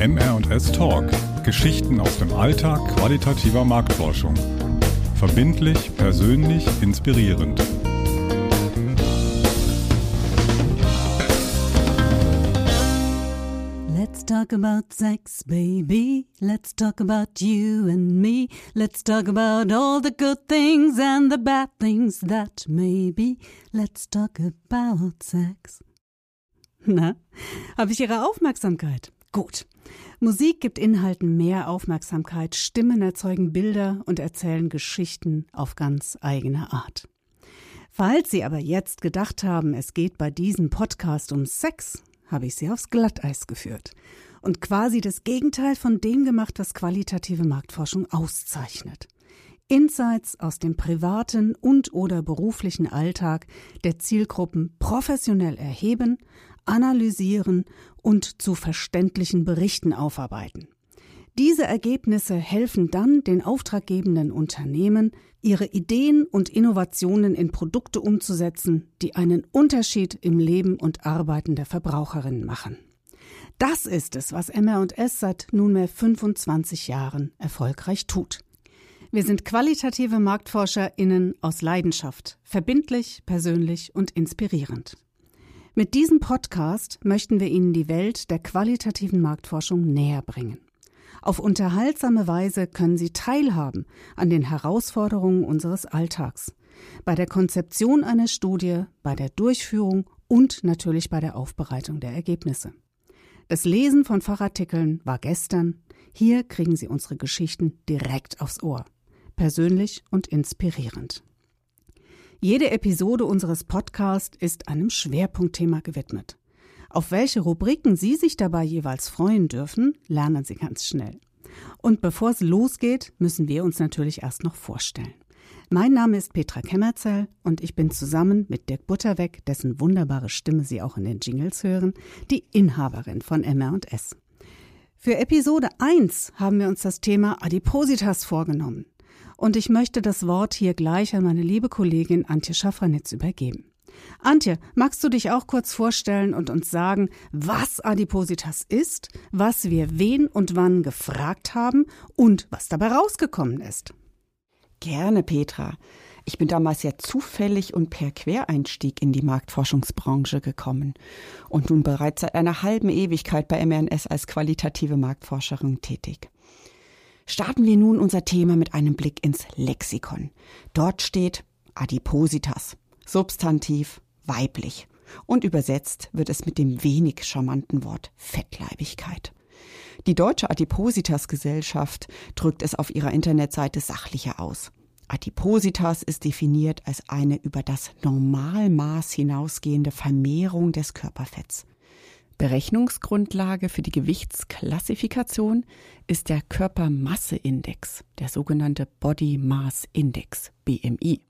MR&S Talk. Geschichten aus dem Alltag qualitativer Marktforschung. Verbindlich, persönlich, inspirierend. Let's talk about sex, baby. Let's talk about you and me. Let's talk about all the good things and the bad things that may be. Let's talk about sex. Na, habe ich Ihre Aufmerksamkeit? Gut. Musik gibt Inhalten mehr Aufmerksamkeit, Stimmen erzeugen Bilder und erzählen Geschichten auf ganz eigene Art. Falls Sie aber jetzt gedacht haben, es geht bei diesem Podcast um Sex, habe ich Sie aufs Glatteis geführt und quasi das Gegenteil von dem gemacht, was qualitative Marktforschung auszeichnet. Insights aus dem privaten und oder beruflichen Alltag der Zielgruppen professionell erheben, analysieren und zu verständlichen Berichten aufarbeiten. Diese Ergebnisse helfen dann den auftraggebenden Unternehmen, ihre Ideen und Innovationen in Produkte umzusetzen, die einen Unterschied im Leben und Arbeiten der Verbraucherinnen machen. Das ist es, was MR&S seit nunmehr 25 Jahren erfolgreich tut. Wir sind qualitative MarktforscherInnen aus Leidenschaft, verbindlich, persönlich und inspirierend. Mit diesem Podcast möchten wir Ihnen die Welt der qualitativen Marktforschung näher bringen. Auf unterhaltsame Weise können Sie teilhaben an den Herausforderungen unseres Alltags, bei der Konzeption einer Studie, bei der Durchführung und natürlich bei der Aufbereitung der Ergebnisse. Das Lesen von Fachartikeln war gestern. Hier kriegen Sie unsere Geschichten direkt aufs Ohr. Persönlich und inspirierend. Jede Episode unseres Podcasts ist einem Schwerpunktthema gewidmet. Auf welche Rubriken Sie sich dabei jeweils freuen dürfen, lernen Sie ganz schnell. Und bevor es losgeht, müssen wir uns natürlich erst noch vorstellen. Mein Name ist Petra Kemmerzell und ich bin zusammen mit Dirk Butterweg, dessen wunderbare Stimme Sie auch in den Jingles hören, die Inhaberin von MR&S. Für Episode 1 haben wir uns das Thema Adipositas vorgenommen. Und ich möchte das Wort hier gleich an meine liebe Kollegin Antje Schafranitz übergeben. Antje, magst du dich auch kurz vorstellen und uns sagen, was Adipositas ist, was wir wen und wann gefragt haben und was dabei rausgekommen ist? Gerne, Petra. Ich bin damals ja zufällig und per Quereinstieg in die Marktforschungsbranche gekommen und nun bereits seit einer halben Ewigkeit bei MRNS als qualitative Marktforscherin tätig. Starten wir nun unser Thema mit einem Blick ins Lexikon. Dort steht Adipositas, Substantiv weiblich. Und übersetzt wird es mit dem wenig charmanten Wort Fettleibigkeit. Die Deutsche Adipositas Gesellschaft drückt es auf ihrer Internetseite sachlicher aus. Adipositas ist definiert als eine über das Normalmaß hinausgehende Vermehrung des Körperfetts. Berechnungsgrundlage für die Gewichtsklassifikation ist der Körpermasseindex, der sogenannte Body Mass Index, BMI.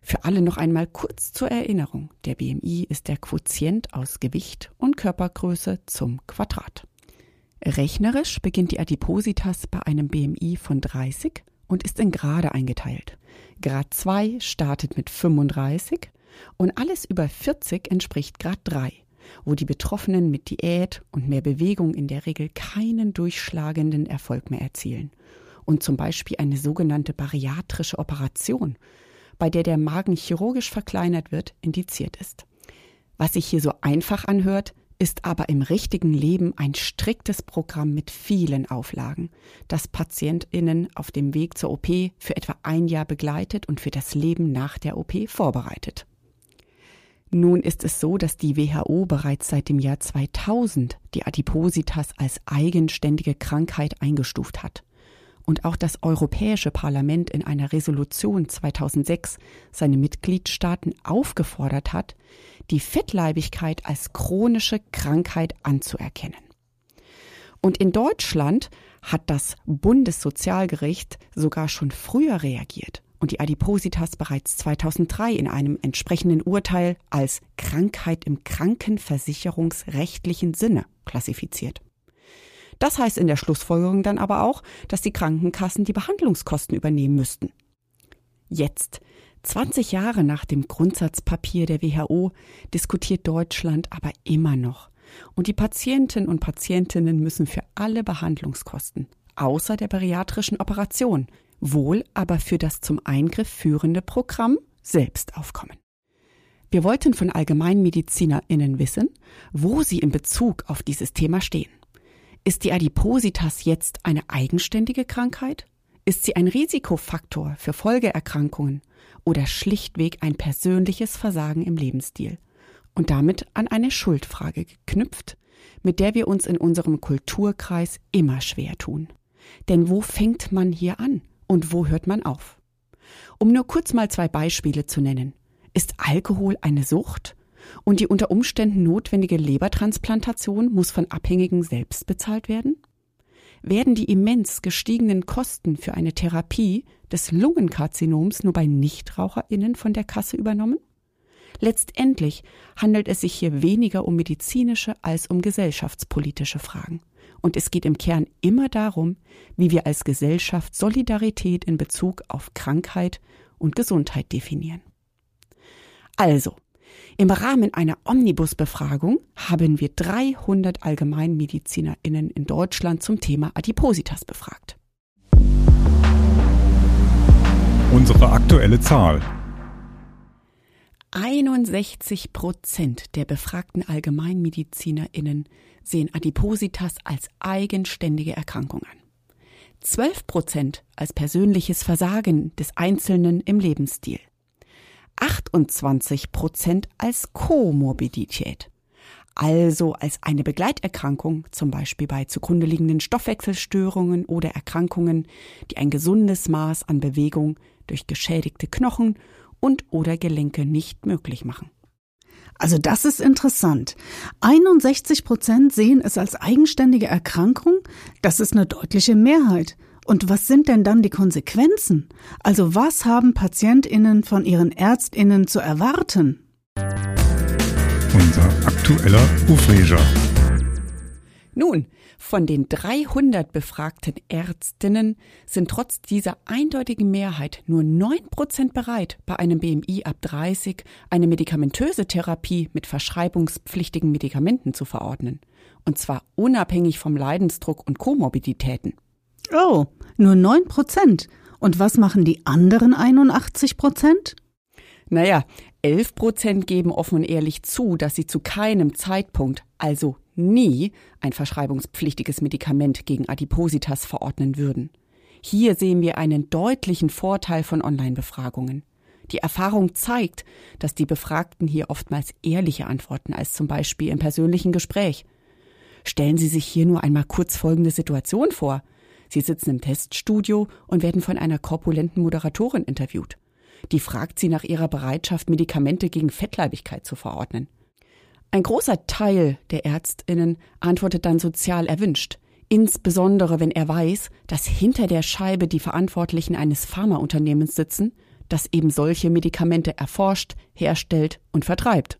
Für alle noch einmal kurz zur Erinnerung. Der BMI ist der Quotient aus Gewicht und Körpergröße zum Quadrat. Rechnerisch beginnt die Adipositas bei einem BMI von 30 und ist in Grade eingeteilt. Grad 2 startet mit 35 und alles über 40 entspricht Grad 3 wo die Betroffenen mit Diät und mehr Bewegung in der Regel keinen durchschlagenden Erfolg mehr erzielen und zum Beispiel eine sogenannte bariatrische Operation, bei der der Magen chirurgisch verkleinert wird, indiziert ist. Was sich hier so einfach anhört, ist aber im richtigen Leben ein striktes Programm mit vielen Auflagen, das Patientinnen auf dem Weg zur OP für etwa ein Jahr begleitet und für das Leben nach der OP vorbereitet. Nun ist es so, dass die WHO bereits seit dem Jahr 2000 die Adipositas als eigenständige Krankheit eingestuft hat. Und auch das Europäische Parlament in einer Resolution 2006 seine Mitgliedstaaten aufgefordert hat, die Fettleibigkeit als chronische Krankheit anzuerkennen. Und in Deutschland hat das Bundessozialgericht sogar schon früher reagiert und die Adipositas bereits 2003 in einem entsprechenden Urteil als Krankheit im krankenversicherungsrechtlichen Sinne klassifiziert. Das heißt in der Schlussfolgerung dann aber auch, dass die Krankenkassen die Behandlungskosten übernehmen müssten. Jetzt, 20 Jahre nach dem Grundsatzpapier der WHO, diskutiert Deutschland aber immer noch, Und die Patienten und Patientinnen müssen für alle Behandlungskosten, außer der bariatrischen Operation, wohl aber für das zum Eingriff führende Programm selbst aufkommen. Wir wollten von AllgemeinmedizinerInnen wissen, wo sie in Bezug auf dieses Thema stehen. Ist die Adipositas jetzt eine eigenständige Krankheit? Ist sie ein Risikofaktor für Folgeerkrankungen oder schlichtweg ein persönliches Versagen im Lebensstil? Und damit an eine Schuldfrage geknüpft, mit der wir uns in unserem Kulturkreis immer schwer tun. Denn wo fängt man hier an und wo hört man auf? Um nur kurz mal zwei Beispiele zu nennen. Ist Alkohol eine Sucht? Und die unter Umständen notwendige Lebertransplantation muss von Abhängigen selbst bezahlt werden? Werden die immens gestiegenen Kosten für eine Therapie des Lungenkarzinoms nur bei Nichtraucherinnen von der Kasse übernommen? Letztendlich handelt es sich hier weniger um medizinische als um gesellschaftspolitische Fragen. Und es geht im Kern immer darum, wie wir als Gesellschaft Solidarität in Bezug auf Krankheit und Gesundheit definieren. Also, im Rahmen einer Omnibusbefragung haben wir 300 Allgemeinmedizinerinnen in Deutschland zum Thema Adipositas befragt. Unsere aktuelle Zahl. 61 Prozent der befragten AllgemeinmedizinerInnen sehen Adipositas als eigenständige Erkrankung an. 12 Prozent als persönliches Versagen des Einzelnen im Lebensstil. 28 Prozent als Komorbidität, also als eine Begleiterkrankung, zum Beispiel bei zugrunde liegenden Stoffwechselstörungen oder Erkrankungen, die ein gesundes Maß an Bewegung durch geschädigte Knochen und oder Gelenke nicht möglich machen. Also das ist interessant. 61 Prozent sehen es als eigenständige Erkrankung. Das ist eine deutliche Mehrheit. Und was sind denn dann die Konsequenzen? Also was haben Patientinnen von ihren Ärztinnen zu erwarten? Unser aktueller Ufreger. Nun, von den 300 befragten Ärztinnen sind trotz dieser eindeutigen Mehrheit nur 9% bereit, bei einem BMI ab 30 eine medikamentöse Therapie mit verschreibungspflichtigen Medikamenten zu verordnen. Und zwar unabhängig vom Leidensdruck und Komorbiditäten. Oh, nur 9%. Und was machen die anderen 81 Prozent? Naja, 11 Prozent geben offen und ehrlich zu, dass sie zu keinem Zeitpunkt, also nie, ein verschreibungspflichtiges Medikament gegen Adipositas verordnen würden. Hier sehen wir einen deutlichen Vorteil von Online-Befragungen. Die Erfahrung zeigt, dass die Befragten hier oftmals ehrliche antworten als zum Beispiel im persönlichen Gespräch. Stellen Sie sich hier nur einmal kurz folgende Situation vor. Sie sitzen im Teststudio und werden von einer korpulenten Moderatorin interviewt. Die fragt sie nach ihrer Bereitschaft, Medikamente gegen Fettleibigkeit zu verordnen. Ein großer Teil der Ärztinnen antwortet dann sozial erwünscht, insbesondere wenn er weiß, dass hinter der Scheibe die Verantwortlichen eines Pharmaunternehmens sitzen, das eben solche Medikamente erforscht, herstellt und vertreibt.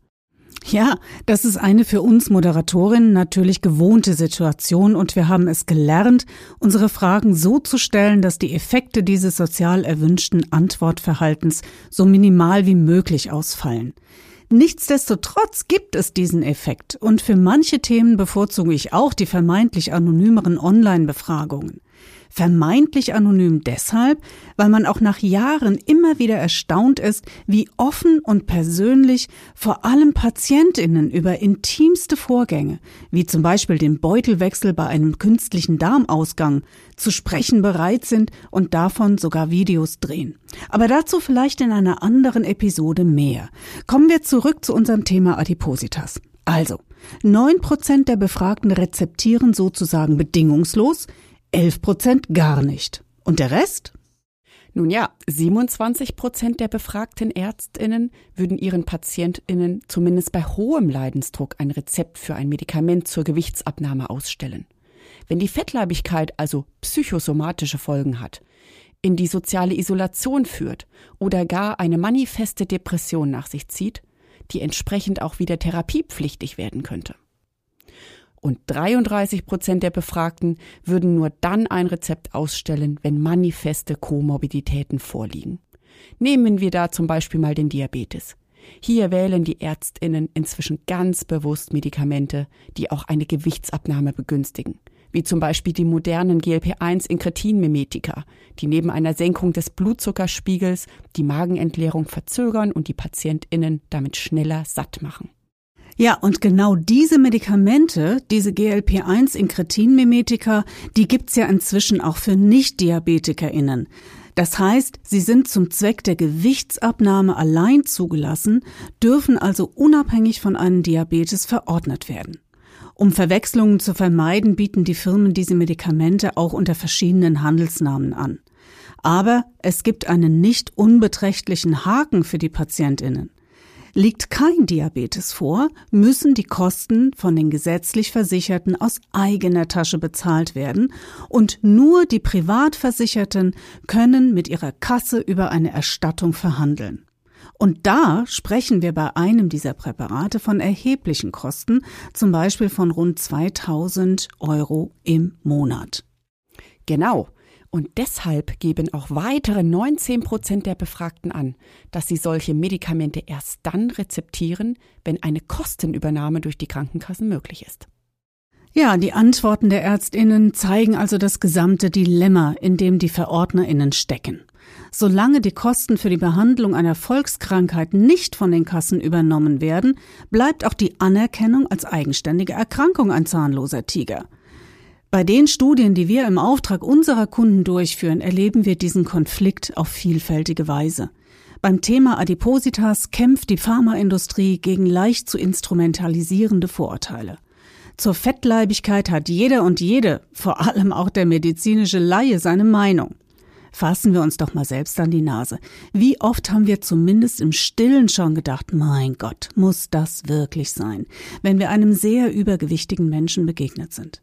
Ja, das ist eine für uns Moderatorinnen natürlich gewohnte Situation und wir haben es gelernt, unsere Fragen so zu stellen, dass die Effekte dieses sozial erwünschten Antwortverhaltens so minimal wie möglich ausfallen. Nichtsdestotrotz gibt es diesen Effekt und für manche Themen bevorzuge ich auch die vermeintlich anonymeren Online-Befragungen. Vermeintlich anonym deshalb, weil man auch nach Jahren immer wieder erstaunt ist, wie offen und persönlich vor allem Patientinnen über intimste Vorgänge, wie zum Beispiel den Beutelwechsel bei einem künstlichen Darmausgang, zu sprechen bereit sind und davon sogar Videos drehen. Aber dazu vielleicht in einer anderen Episode mehr. Kommen wir zurück zu unserem Thema Adipositas. Also, neun Prozent der Befragten rezeptieren sozusagen bedingungslos, 11 Prozent gar nicht. Und der Rest? Nun ja, 27 Prozent der befragten Ärztinnen würden ihren Patientinnen zumindest bei hohem Leidensdruck ein Rezept für ein Medikament zur Gewichtsabnahme ausstellen. Wenn die Fettleibigkeit also psychosomatische Folgen hat, in die soziale Isolation führt oder gar eine manifeste Depression nach sich zieht, die entsprechend auch wieder therapiepflichtig werden könnte und 33 Prozent der Befragten würden nur dann ein Rezept ausstellen, wenn manifeste Komorbiditäten vorliegen. Nehmen wir da zum Beispiel mal den Diabetes. Hier wählen die Ärztinnen inzwischen ganz bewusst Medikamente, die auch eine Gewichtsabnahme begünstigen, wie zum Beispiel die modernen GLP-1-Inkretin-Mimetika, die neben einer Senkung des Blutzuckerspiegels die Magenentleerung verzögern und die Patientinnen damit schneller satt machen. Ja, und genau diese Medikamente, diese GLP-1-Inkretin-Mimetika, die gibt's ja inzwischen auch für Nicht-DiabetikerInnen. Das heißt, sie sind zum Zweck der Gewichtsabnahme allein zugelassen, dürfen also unabhängig von einem Diabetes verordnet werden. Um Verwechslungen zu vermeiden, bieten die Firmen diese Medikamente auch unter verschiedenen Handelsnamen an. Aber es gibt einen nicht unbeträchtlichen Haken für die Patientinnen. Liegt kein Diabetes vor, müssen die Kosten von den gesetzlich Versicherten aus eigener Tasche bezahlt werden und nur die Privatversicherten können mit ihrer Kasse über eine Erstattung verhandeln. Und da sprechen wir bei einem dieser Präparate von erheblichen Kosten, zum Beispiel von rund 2000 Euro im Monat. Genau. Und deshalb geben auch weitere 19 Prozent der Befragten an, dass sie solche Medikamente erst dann rezeptieren, wenn eine Kostenübernahme durch die Krankenkassen möglich ist. Ja, die Antworten der Ärztinnen zeigen also das gesamte Dilemma, in dem die Verordnerinnen stecken. Solange die Kosten für die Behandlung einer Volkskrankheit nicht von den Kassen übernommen werden, bleibt auch die Anerkennung als eigenständige Erkrankung ein zahnloser Tiger. Bei den Studien, die wir im Auftrag unserer Kunden durchführen, erleben wir diesen Konflikt auf vielfältige Weise. Beim Thema Adipositas kämpft die Pharmaindustrie gegen leicht zu instrumentalisierende Vorurteile. Zur Fettleibigkeit hat jeder und jede, vor allem auch der medizinische Laie, seine Meinung. Fassen wir uns doch mal selbst an die Nase. Wie oft haben wir zumindest im Stillen schon gedacht, mein Gott, muss das wirklich sein, wenn wir einem sehr übergewichtigen Menschen begegnet sind?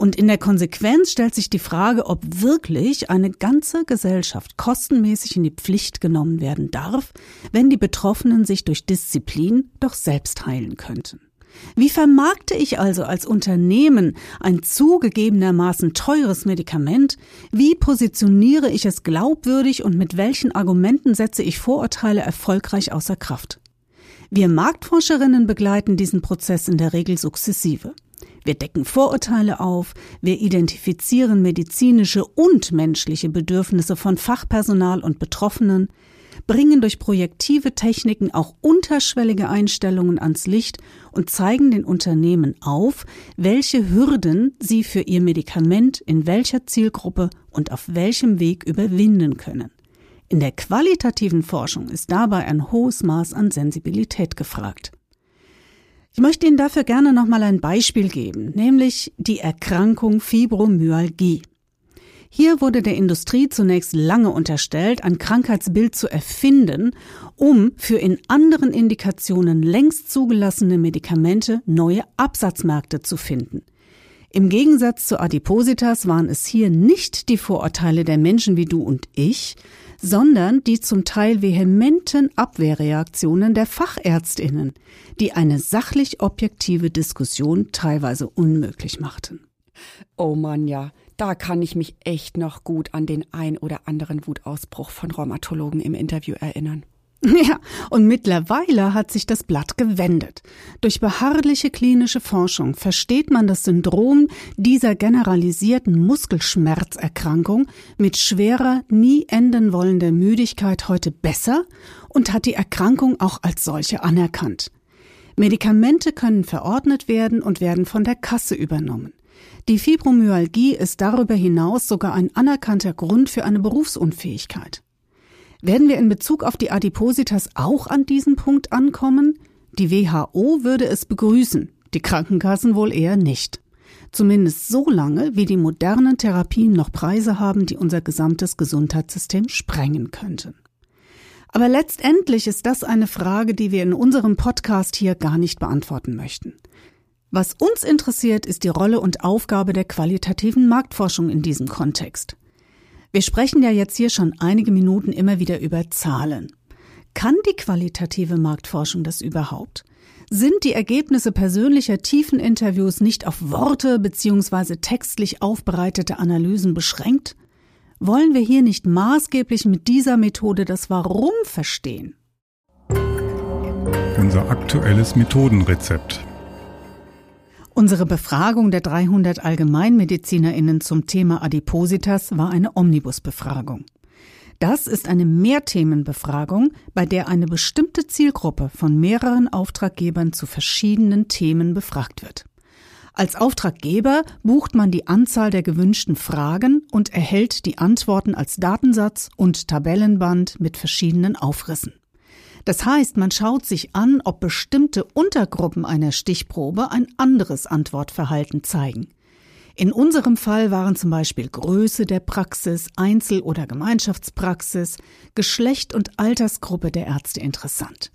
Und in der Konsequenz stellt sich die Frage, ob wirklich eine ganze Gesellschaft kostenmäßig in die Pflicht genommen werden darf, wenn die Betroffenen sich durch Disziplin doch selbst heilen könnten. Wie vermarkte ich also als Unternehmen ein zugegebenermaßen teures Medikament? Wie positioniere ich es glaubwürdig und mit welchen Argumenten setze ich Vorurteile erfolgreich außer Kraft? Wir Marktforscherinnen begleiten diesen Prozess in der Regel sukzessive. Wir decken Vorurteile auf, wir identifizieren medizinische und menschliche Bedürfnisse von Fachpersonal und Betroffenen, bringen durch projektive Techniken auch unterschwellige Einstellungen ans Licht und zeigen den Unternehmen auf, welche Hürden sie für ihr Medikament in welcher Zielgruppe und auf welchem Weg überwinden können. In der qualitativen Forschung ist dabei ein hohes Maß an Sensibilität gefragt. Ich möchte Ihnen dafür gerne nochmal ein Beispiel geben, nämlich die Erkrankung Fibromyalgie. Hier wurde der Industrie zunächst lange unterstellt, ein Krankheitsbild zu erfinden, um für in anderen Indikationen längst zugelassene Medikamente neue Absatzmärkte zu finden. Im Gegensatz zu Adipositas waren es hier nicht die Vorurteile der Menschen wie du und ich, sondern die zum Teil vehementen Abwehrreaktionen der Fachärztinnen, die eine sachlich objektive Diskussion teilweise unmöglich machten. Oh Mann, ja, da kann ich mich echt noch gut an den ein oder anderen Wutausbruch von Rheumatologen im Interview erinnern. Ja, und mittlerweile hat sich das Blatt gewendet. Durch beharrliche klinische Forschung versteht man das Syndrom dieser generalisierten Muskelschmerzerkrankung mit schwerer, nie enden wollender Müdigkeit heute besser und hat die Erkrankung auch als solche anerkannt. Medikamente können verordnet werden und werden von der Kasse übernommen. Die Fibromyalgie ist darüber hinaus sogar ein anerkannter Grund für eine Berufsunfähigkeit. Werden wir in Bezug auf die Adipositas auch an diesem Punkt ankommen? Die WHO würde es begrüßen, die Krankenkassen wohl eher nicht. Zumindest so lange, wie die modernen Therapien noch Preise haben, die unser gesamtes Gesundheitssystem sprengen könnten. Aber letztendlich ist das eine Frage, die wir in unserem Podcast hier gar nicht beantworten möchten. Was uns interessiert, ist die Rolle und Aufgabe der qualitativen Marktforschung in diesem Kontext. Wir sprechen ja jetzt hier schon einige Minuten immer wieder über Zahlen. Kann die qualitative Marktforschung das überhaupt? Sind die Ergebnisse persönlicher tiefen Interviews nicht auf Worte bzw. textlich aufbereitete Analysen beschränkt? Wollen wir hier nicht maßgeblich mit dieser Methode das Warum verstehen? unser aktuelles Methodenrezept. Unsere Befragung der 300 Allgemeinmedizinerinnen zum Thema Adipositas war eine Omnibusbefragung. Das ist eine Mehrthemenbefragung, bei der eine bestimmte Zielgruppe von mehreren Auftraggebern zu verschiedenen Themen befragt wird. Als Auftraggeber bucht man die Anzahl der gewünschten Fragen und erhält die Antworten als Datensatz und Tabellenband mit verschiedenen Aufrissen. Das heißt, man schaut sich an, ob bestimmte Untergruppen einer Stichprobe ein anderes Antwortverhalten zeigen. In unserem Fall waren zum Beispiel Größe der Praxis, Einzel- oder Gemeinschaftspraxis, Geschlecht und Altersgruppe der Ärzte interessant.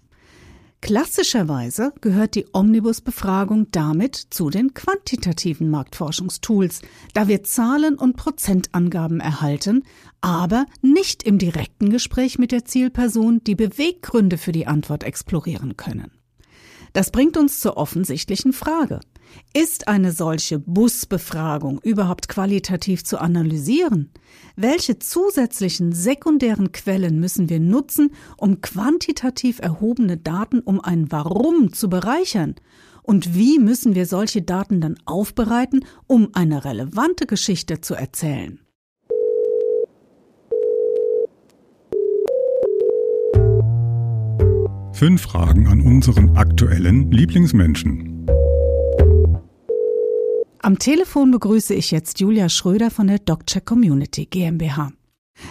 Klassischerweise gehört die Omnibus-Befragung damit zu den quantitativen Marktforschungstools, da wir Zahlen und Prozentangaben erhalten, aber nicht im direkten Gespräch mit der Zielperson die Beweggründe für die Antwort explorieren können. Das bringt uns zur offensichtlichen Frage. Ist eine solche Busbefragung überhaupt qualitativ zu analysieren? Welche zusätzlichen sekundären Quellen müssen wir nutzen, um quantitativ erhobene Daten um ein Warum zu bereichern? Und wie müssen wir solche Daten dann aufbereiten, um eine relevante Geschichte zu erzählen? Fünf Fragen an unseren aktuellen Lieblingsmenschen. Am Telefon begrüße ich jetzt Julia Schröder von der DocCheck Community GmbH.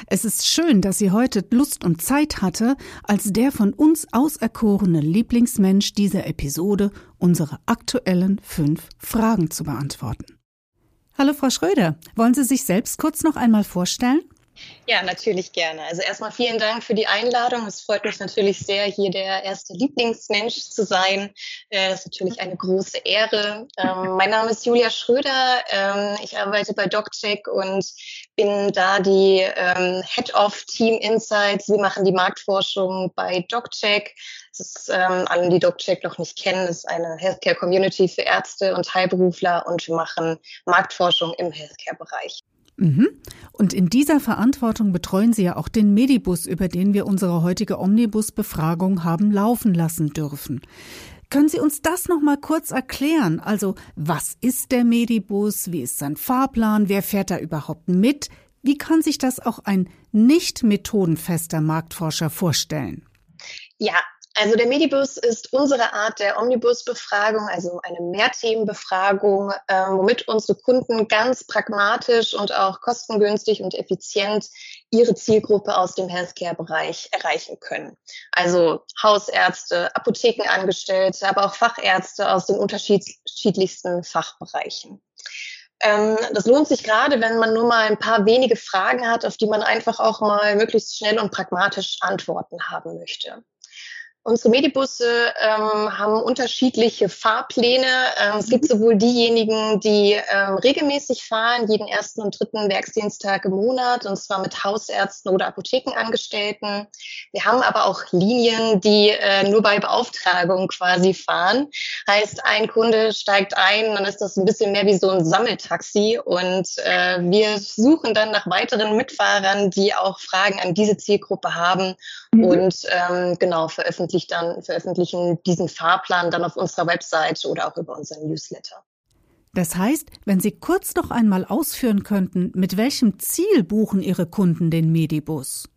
Es ist schön, dass sie heute Lust und Zeit hatte, als der von uns auserkorene Lieblingsmensch dieser Episode unsere aktuellen fünf Fragen zu beantworten. Hallo Frau Schröder, wollen Sie sich selbst kurz noch einmal vorstellen? Ja, natürlich gerne. Also erstmal vielen Dank für die Einladung. Es freut mich natürlich sehr, hier der erste Lieblingsmensch zu sein. Äh, das ist natürlich eine große Ehre. Ähm, mein Name ist Julia Schröder. Ähm, ich arbeite bei DocCheck und bin da die ähm, Head of Team Insights. Wir machen die Marktforschung bei DocCheck. Das ist ähm, allen, die DocCheck noch nicht kennen, ist eine Healthcare Community für Ärzte und Heilberufler und wir machen Marktforschung im Healthcare-Bereich. Mhm. Und in dieser Verantwortung betreuen Sie ja auch den Medibus, über den wir unsere heutige Omnibus-Befragung haben laufen lassen dürfen. Können Sie uns das noch mal kurz erklären? Also, was ist der Medibus? Wie ist sein Fahrplan? Wer fährt da überhaupt mit? Wie kann sich das auch ein nicht methodenfester Marktforscher vorstellen? Ja, also der Medibus ist unsere Art der Omnibus-Befragung, also eine Mehrthemenbefragung, äh, womit unsere Kunden ganz pragmatisch und auch kostengünstig und effizient ihre Zielgruppe aus dem Healthcare-Bereich erreichen können. Also Hausärzte, Apothekenangestellte, aber auch Fachärzte aus den unterschiedlichsten Fachbereichen ähm, das lohnt sich gerade, wenn man nur mal ein paar wenige Fragen hat, auf die man einfach auch mal möglichst schnell und pragmatisch Antworten haben möchte. Unsere Medibusse ähm, haben unterschiedliche Fahrpläne. Ähm, es gibt mhm. sowohl diejenigen, die ähm, regelmäßig fahren, jeden ersten und dritten Werksdiensttag im Monat, und zwar mit Hausärzten oder Apothekenangestellten. Wir haben aber auch Linien, die äh, nur bei Beauftragung quasi fahren. Heißt, ein Kunde steigt ein, dann ist das ein bisschen mehr wie so ein Sammeltaxi und äh, wir suchen dann nach weiteren Mitfahrern, die auch Fragen an diese Zielgruppe haben mhm. und ähm, genau veröffentlichen veröffentlicht dann, veröffentlichen diesen Fahrplan dann auf unserer Webseite oder auch über unseren Newsletter. Das heißt, wenn Sie kurz noch einmal ausführen könnten, mit welchem Ziel buchen Ihre Kunden den Medibus?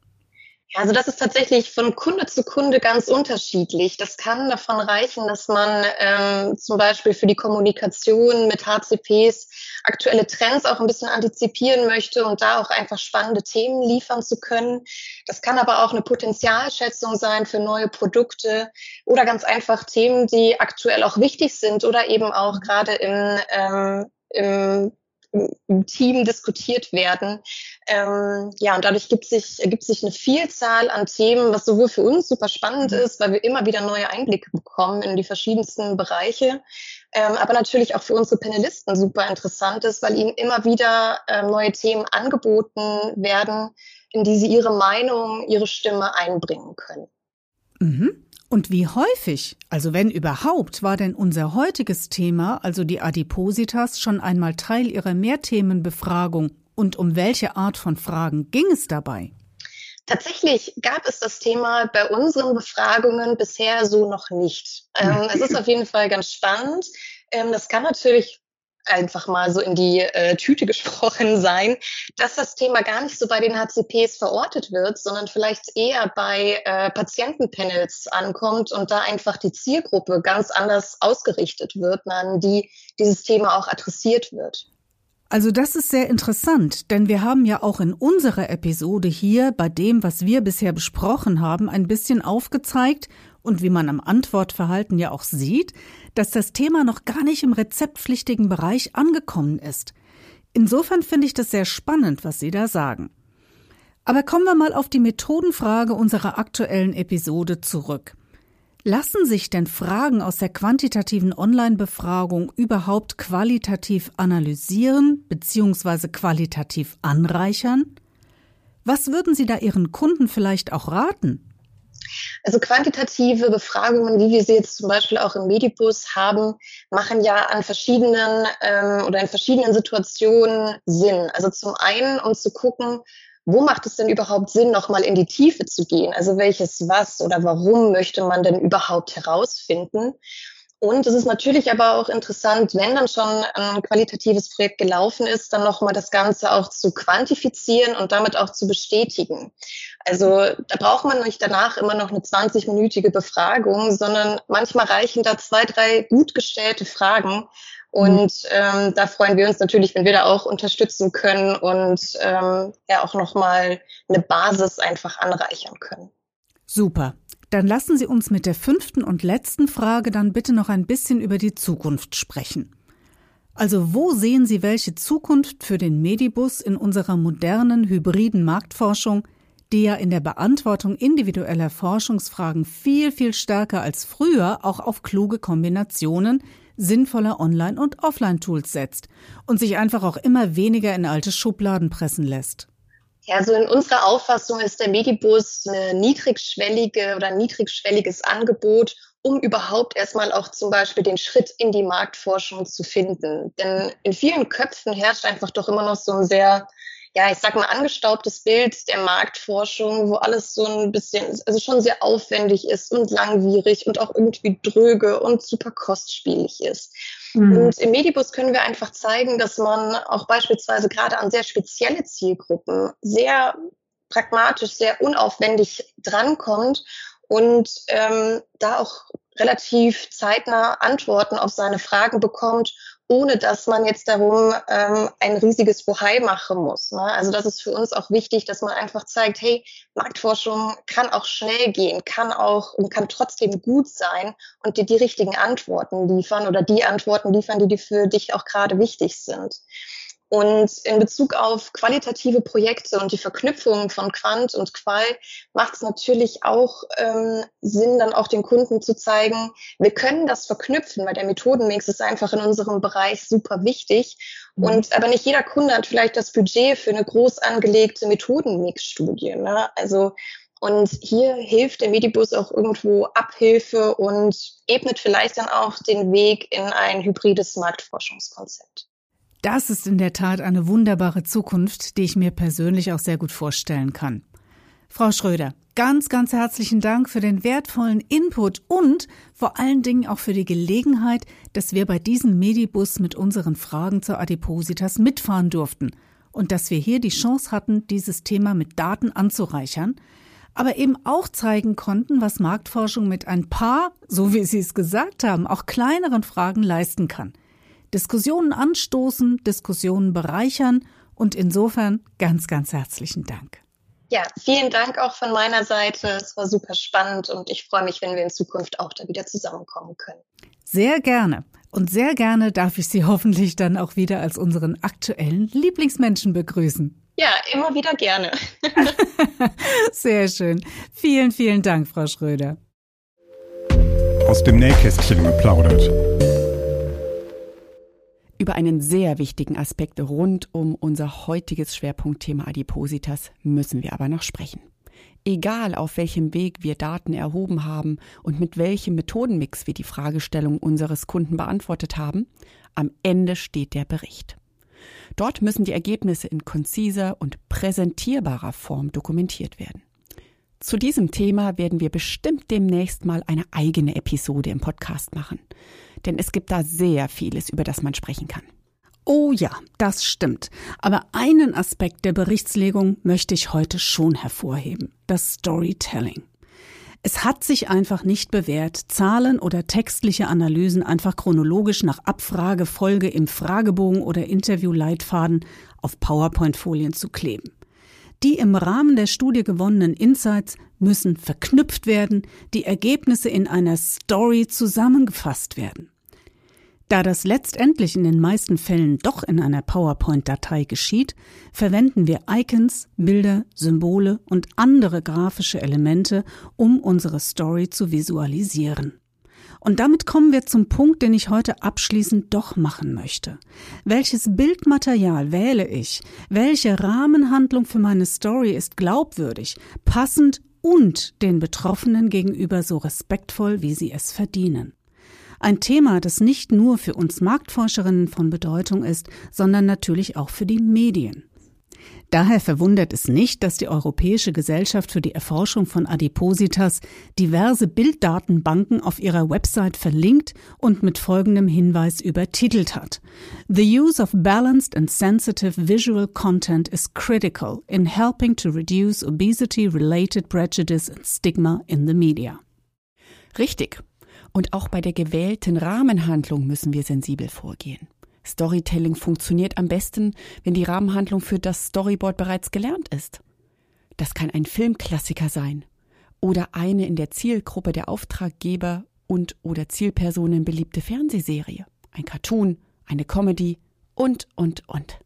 Ja, also das ist tatsächlich von Kunde zu Kunde ganz unterschiedlich. Das kann davon reichen, dass man ähm, zum Beispiel für die Kommunikation mit HCPs aktuelle Trends auch ein bisschen antizipieren möchte und da auch einfach spannende Themen liefern zu können. Das kann aber auch eine Potenzialschätzung sein für neue Produkte oder ganz einfach Themen, die aktuell auch wichtig sind oder eben auch gerade im, ähm, im im Team diskutiert werden. Ähm, ja, und dadurch gibt sich, ergibt sich eine Vielzahl an Themen, was sowohl für uns super spannend mhm. ist, weil wir immer wieder neue Einblicke bekommen in die verschiedensten Bereiche, ähm, aber natürlich auch für unsere Panelisten super interessant ist, weil ihnen immer wieder äh, neue Themen angeboten werden, in die sie ihre Meinung, ihre Stimme einbringen können. Mhm. Und wie häufig, also wenn überhaupt, war denn unser heutiges Thema, also die Adipositas, schon einmal Teil Ihrer Mehrthemenbefragung und um welche Art von Fragen ging es dabei? Tatsächlich gab es das Thema bei unseren Befragungen bisher so noch nicht. Ähm, es ist auf jeden Fall ganz spannend. Ähm, das kann natürlich einfach mal so in die äh, Tüte gesprochen sein, dass das Thema gar nicht so bei den HCPs verortet wird, sondern vielleicht eher bei äh, Patientenpanels ankommt und da einfach die Zielgruppe ganz anders ausgerichtet wird, an die dieses Thema auch adressiert wird. Also das ist sehr interessant, denn wir haben ja auch in unserer Episode hier bei dem, was wir bisher besprochen haben, ein bisschen aufgezeigt und wie man am Antwortverhalten ja auch sieht, dass das Thema noch gar nicht im rezeptpflichtigen Bereich angekommen ist. Insofern finde ich das sehr spannend, was Sie da sagen. Aber kommen wir mal auf die Methodenfrage unserer aktuellen Episode zurück. Lassen sich denn Fragen aus der quantitativen Online-Befragung überhaupt qualitativ analysieren bzw. qualitativ anreichern? Was würden Sie da Ihren Kunden vielleicht auch raten? Also quantitative Befragungen, wie wir sie jetzt zum Beispiel auch im Medibus haben, machen ja an verschiedenen ähm, oder in verschiedenen Situationen Sinn. Also zum einen, um zu gucken, wo macht es denn überhaupt Sinn, nochmal in die Tiefe zu gehen? Also welches was oder warum möchte man denn überhaupt herausfinden? Und es ist natürlich aber auch interessant, wenn dann schon ein qualitatives Projekt gelaufen ist, dann nochmal das Ganze auch zu quantifizieren und damit auch zu bestätigen. Also da braucht man nicht danach immer noch eine 20-minütige Befragung, sondern manchmal reichen da zwei, drei gut gestellte Fragen, und ähm, da freuen wir uns natürlich, wenn wir da auch unterstützen können und ähm, ja auch nochmal eine Basis einfach anreichern können. Super. Dann lassen Sie uns mit der fünften und letzten Frage dann bitte noch ein bisschen über die Zukunft sprechen. Also wo sehen Sie welche Zukunft für den Medibus in unserer modernen hybriden Marktforschung, die ja in der Beantwortung individueller Forschungsfragen viel, viel stärker als früher auch auf kluge Kombinationen sinnvoller Online- und Offline-Tools setzt und sich einfach auch immer weniger in alte Schubladen pressen lässt. Ja, also in unserer Auffassung ist der Medibus eine niedrigschwellige oder niedrigschwelliges Angebot, um überhaupt erstmal auch zum Beispiel den Schritt in die Marktforschung zu finden. Denn in vielen Köpfen herrscht einfach doch immer noch so ein sehr ja, ich sag mal, angestaubtes Bild der Marktforschung, wo alles so ein bisschen, also schon sehr aufwendig ist und langwierig und auch irgendwie dröge und super kostspielig ist. Mhm. Und im Medibus können wir einfach zeigen, dass man auch beispielsweise gerade an sehr spezielle Zielgruppen sehr pragmatisch, sehr unaufwendig drankommt und ähm, da auch relativ zeitnah Antworten auf seine Fragen bekommt ohne dass man jetzt darum ähm, ein riesiges Bohai machen muss. Ne? Also das ist für uns auch wichtig, dass man einfach zeigt, hey, Marktforschung kann auch schnell gehen, kann auch und kann trotzdem gut sein und dir die richtigen Antworten liefern oder die Antworten liefern, die dir für dich auch gerade wichtig sind. Und in Bezug auf qualitative Projekte und die Verknüpfung von Quant und Qual macht es natürlich auch ähm, Sinn, dann auch den Kunden zu zeigen, wir können das verknüpfen, weil der Methodenmix ist einfach in unserem Bereich super wichtig. Mhm. Und aber nicht jeder Kunde hat vielleicht das Budget für eine groß angelegte Methodenmix-Studie. Ne? Also und hier hilft der Medibus auch irgendwo Abhilfe und ebnet vielleicht dann auch den Weg in ein hybrides Marktforschungskonzept. Das ist in der Tat eine wunderbare Zukunft, die ich mir persönlich auch sehr gut vorstellen kann. Frau Schröder, ganz, ganz herzlichen Dank für den wertvollen Input und vor allen Dingen auch für die Gelegenheit, dass wir bei diesem Medibus mit unseren Fragen zur Adipositas mitfahren durften und dass wir hier die Chance hatten, dieses Thema mit Daten anzureichern, aber eben auch zeigen konnten, was Marktforschung mit ein paar, so wie Sie es gesagt haben, auch kleineren Fragen leisten kann – Diskussionen anstoßen, Diskussionen bereichern und insofern ganz, ganz herzlichen Dank. Ja, vielen Dank auch von meiner Seite. Es war super spannend und ich freue mich, wenn wir in Zukunft auch da wieder zusammenkommen können. Sehr gerne. Und sehr gerne darf ich Sie hoffentlich dann auch wieder als unseren aktuellen Lieblingsmenschen begrüßen. Ja, immer wieder gerne. sehr schön. Vielen, vielen Dank, Frau Schröder. Aus dem Nähkästchen geplaudert. Über einen sehr wichtigen Aspekt rund um unser heutiges Schwerpunktthema Adipositas müssen wir aber noch sprechen. Egal auf welchem Weg wir Daten erhoben haben und mit welchem Methodenmix wir die Fragestellung unseres Kunden beantwortet haben, am Ende steht der Bericht. Dort müssen die Ergebnisse in konziser und präsentierbarer Form dokumentiert werden. Zu diesem Thema werden wir bestimmt demnächst mal eine eigene Episode im Podcast machen. Denn es gibt da sehr vieles, über das man sprechen kann. Oh ja, das stimmt. Aber einen Aspekt der Berichtslegung möchte ich heute schon hervorheben. Das Storytelling. Es hat sich einfach nicht bewährt, Zahlen oder textliche Analysen einfach chronologisch nach Abfragefolge im Fragebogen oder Interviewleitfaden auf PowerPoint-Folien zu kleben. Die im Rahmen der Studie gewonnenen Insights müssen verknüpft werden, die Ergebnisse in einer Story zusammengefasst werden. Da das letztendlich in den meisten Fällen doch in einer PowerPoint-Datei geschieht, verwenden wir Icons, Bilder, Symbole und andere grafische Elemente, um unsere Story zu visualisieren. Und damit kommen wir zum Punkt, den ich heute abschließend doch machen möchte. Welches Bildmaterial wähle ich? Welche Rahmenhandlung für meine Story ist glaubwürdig, passend und den Betroffenen gegenüber so respektvoll, wie sie es verdienen? Ein Thema, das nicht nur für uns Marktforscherinnen von Bedeutung ist, sondern natürlich auch für die Medien. Daher verwundert es nicht, dass die Europäische Gesellschaft für die Erforschung von Adipositas diverse Bilddatenbanken auf ihrer Website verlinkt und mit folgendem Hinweis übertitelt hat. The use of balanced and sensitive visual content is critical in helping to reduce obesity-related prejudice and stigma in the media. Richtig. Und auch bei der gewählten Rahmenhandlung müssen wir sensibel vorgehen. Storytelling funktioniert am besten, wenn die Rahmenhandlung für das Storyboard bereits gelernt ist. Das kann ein Filmklassiker sein oder eine in der Zielgruppe der Auftraggeber und oder Zielpersonen beliebte Fernsehserie, ein Cartoon, eine Comedy und, und, und.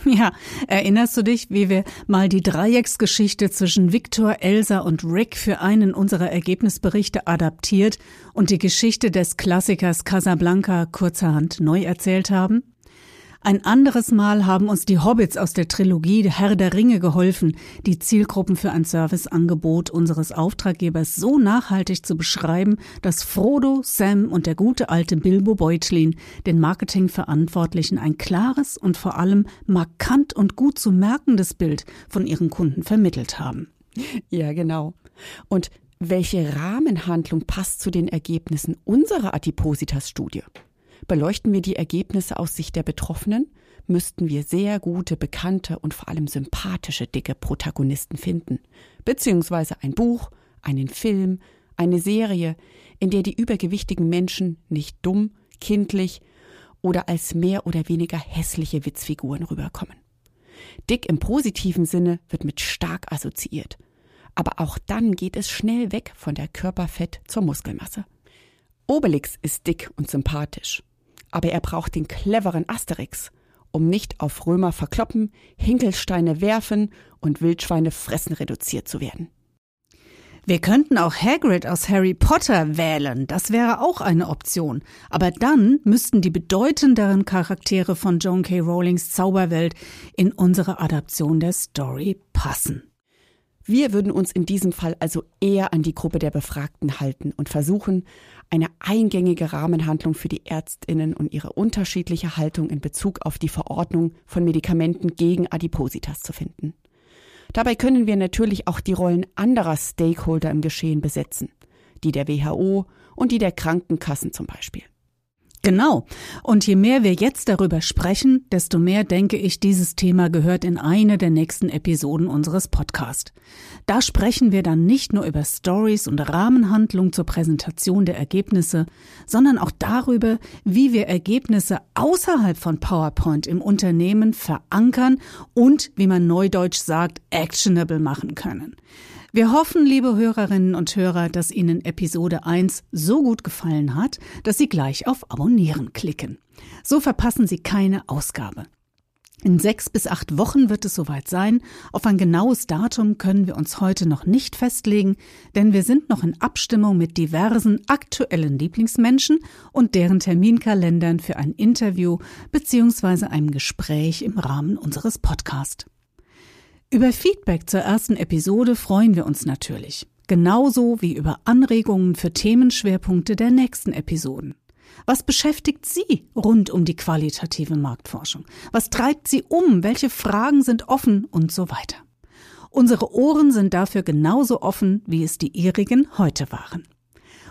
Ja, erinnerst du dich, wie wir mal die Dreiecksgeschichte zwischen Victor, Elsa und Rick für einen unserer Ergebnisberichte adaptiert und die Geschichte des Klassikers Casablanca kurzerhand neu erzählt haben? Ein anderes Mal haben uns die Hobbits aus der Trilogie Herr der Ringe geholfen, die Zielgruppen für ein Serviceangebot unseres Auftraggebers so nachhaltig zu beschreiben, dass Frodo, Sam und der gute alte Bilbo Beutlin den Marketingverantwortlichen ein klares und vor allem markant und gut zu merkendes Bild von ihren Kunden vermittelt haben. Ja, genau. Und welche Rahmenhandlung passt zu den Ergebnissen unserer Adipositas-Studie? Beleuchten wir die Ergebnisse aus Sicht der Betroffenen, müssten wir sehr gute, bekannte und vor allem sympathische dicke Protagonisten finden. Beziehungsweise ein Buch, einen Film, eine Serie, in der die übergewichtigen Menschen nicht dumm, kindlich oder als mehr oder weniger hässliche Witzfiguren rüberkommen. Dick im positiven Sinne wird mit stark assoziiert. Aber auch dann geht es schnell weg von der Körperfett zur Muskelmasse. Obelix ist dick und sympathisch aber er braucht den cleveren Asterix, um nicht auf Römer verkloppen, Hinkelsteine werfen und Wildschweine fressen reduziert zu werden. Wir könnten auch Hagrid aus Harry Potter wählen, das wäre auch eine Option. Aber dann müssten die bedeutenderen Charaktere von John K. Rowlings Zauberwelt in unsere Adaption der Story passen. Wir würden uns in diesem Fall also eher an die Gruppe der Befragten halten und versuchen, eine eingängige Rahmenhandlung für die Ärztinnen und ihre unterschiedliche Haltung in Bezug auf die Verordnung von Medikamenten gegen Adipositas zu finden. Dabei können wir natürlich auch die Rollen anderer Stakeholder im Geschehen besetzen, die der WHO und die der Krankenkassen zum Beispiel. Genau. Und je mehr wir jetzt darüber sprechen, desto mehr denke ich, dieses Thema gehört in eine der nächsten Episoden unseres Podcasts. Da sprechen wir dann nicht nur über Stories und Rahmenhandlung zur Präsentation der Ergebnisse, sondern auch darüber, wie wir Ergebnisse außerhalb von PowerPoint im Unternehmen verankern und, wie man neudeutsch sagt, actionable machen können. Wir hoffen, liebe Hörerinnen und Hörer, dass Ihnen Episode 1 so gut gefallen hat, dass Sie gleich auf Abonnieren klicken. So verpassen Sie keine Ausgabe. In sechs bis acht Wochen wird es soweit sein. Auf ein genaues Datum können wir uns heute noch nicht festlegen, denn wir sind noch in Abstimmung mit diversen aktuellen Lieblingsmenschen und deren Terminkalendern für ein Interview bzw. einem Gespräch im Rahmen unseres Podcasts. Über Feedback zur ersten Episode freuen wir uns natürlich. Genauso wie über Anregungen für Themenschwerpunkte der nächsten Episoden. Was beschäftigt Sie rund um die qualitative Marktforschung? Was treibt Sie um? Welche Fragen sind offen und so weiter? Unsere Ohren sind dafür genauso offen, wie es die ihrigen heute waren.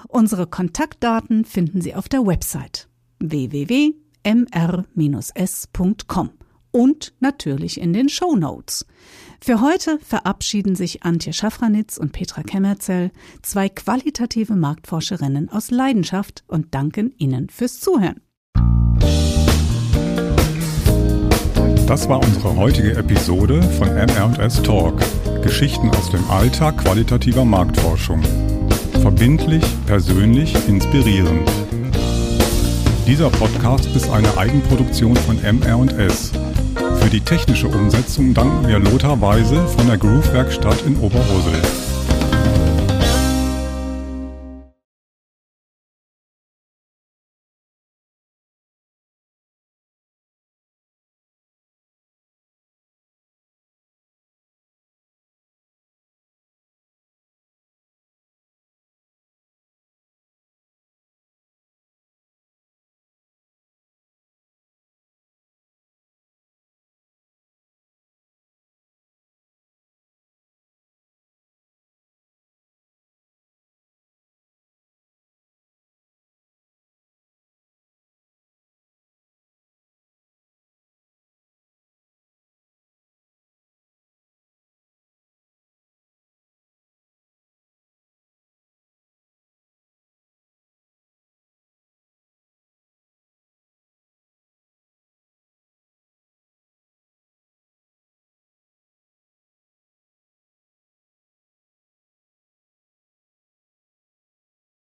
Unsere Kontaktdaten finden Sie auf der Website www.mr-s.com und natürlich in den Show Notes. Für heute verabschieden sich Antje Schafranitz und Petra Kemmerzell, zwei qualitative Marktforscherinnen aus Leidenschaft und danken Ihnen fürs Zuhören. Das war unsere heutige Episode von MR&S Talk. Geschichten aus dem Alltag qualitativer Marktforschung. Verbindlich, persönlich, inspirierend. Dieser Podcast ist eine Eigenproduktion von MR&S. Für die technische Umsetzung danken wir Lothar Weise von der Groove Werkstatt in Oberursel.